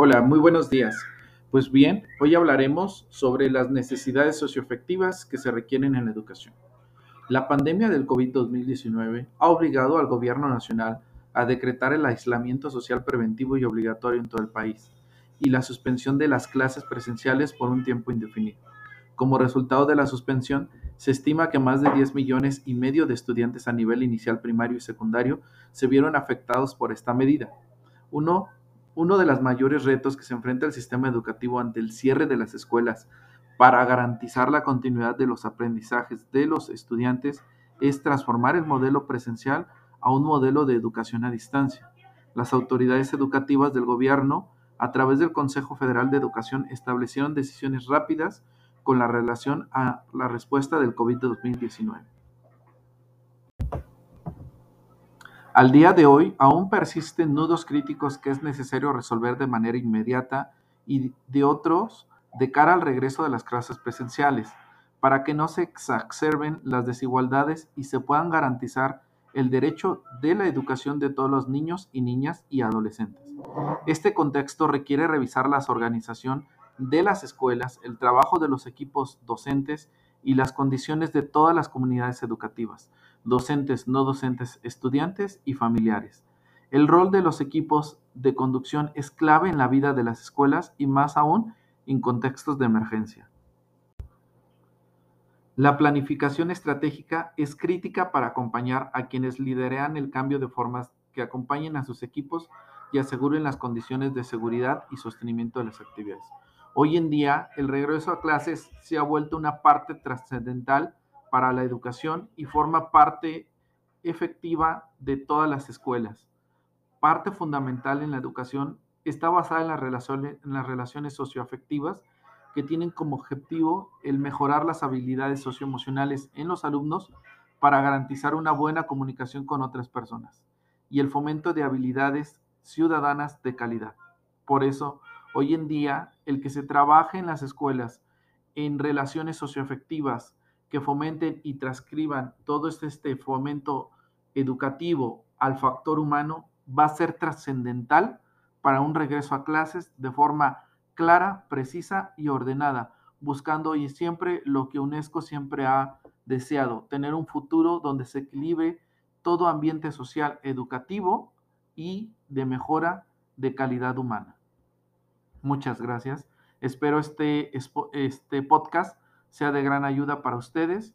Hola, muy buenos días. Pues bien, hoy hablaremos sobre las necesidades socioafectivas que se requieren en la educación. La pandemia del COVID-2019 ha obligado al Gobierno Nacional a decretar el aislamiento social preventivo y obligatorio en todo el país y la suspensión de las clases presenciales por un tiempo indefinido. Como resultado de la suspensión, se estima que más de 10 millones y medio de estudiantes a nivel inicial primario y secundario se vieron afectados por esta medida. Uno uno de los mayores retos que se enfrenta el sistema educativo ante el cierre de las escuelas para garantizar la continuidad de los aprendizajes de los estudiantes es transformar el modelo presencial a un modelo de educación a distancia. Las autoridades educativas del gobierno, a través del Consejo Federal de Educación, establecieron decisiones rápidas con la relación a la respuesta del COVID-2019. Al día de hoy, aún persisten nudos críticos que es necesario resolver de manera inmediata y de otros de cara al regreso de las clases presenciales, para que no se exacerben las desigualdades y se puedan garantizar el derecho de la educación de todos los niños y niñas y adolescentes. Este contexto requiere revisar la organización de las escuelas, el trabajo de los equipos docentes y las condiciones de todas las comunidades educativas, docentes, no docentes, estudiantes y familiares. El rol de los equipos de conducción es clave en la vida de las escuelas y más aún en contextos de emergencia. La planificación estratégica es crítica para acompañar a quienes liderean el cambio de formas que acompañen a sus equipos y aseguren las condiciones de seguridad y sostenimiento de las actividades. Hoy en día, el regreso a clases se ha vuelto una parte trascendental para la educación y forma parte efectiva de todas las escuelas. Parte fundamental en la educación está basada en las relaciones, en las socioafectivas que tienen como objetivo el mejorar las habilidades socioemocionales en los alumnos para garantizar una buena comunicación con otras personas y el fomento de habilidades ciudadanas de calidad. Por eso, hoy en día, el que se trabaje en las escuelas en relaciones socioafectivas que fomenten y transcriban todo este, este fomento educativo al factor humano va a ser trascendental para un regreso a clases de forma clara, precisa y ordenada, buscando y siempre lo que UNESCO siempre ha deseado, tener un futuro donde se equilibre todo ambiente social, educativo y de mejora de calidad humana. Muchas gracias. Espero este, este podcast sea de gran ayuda para ustedes.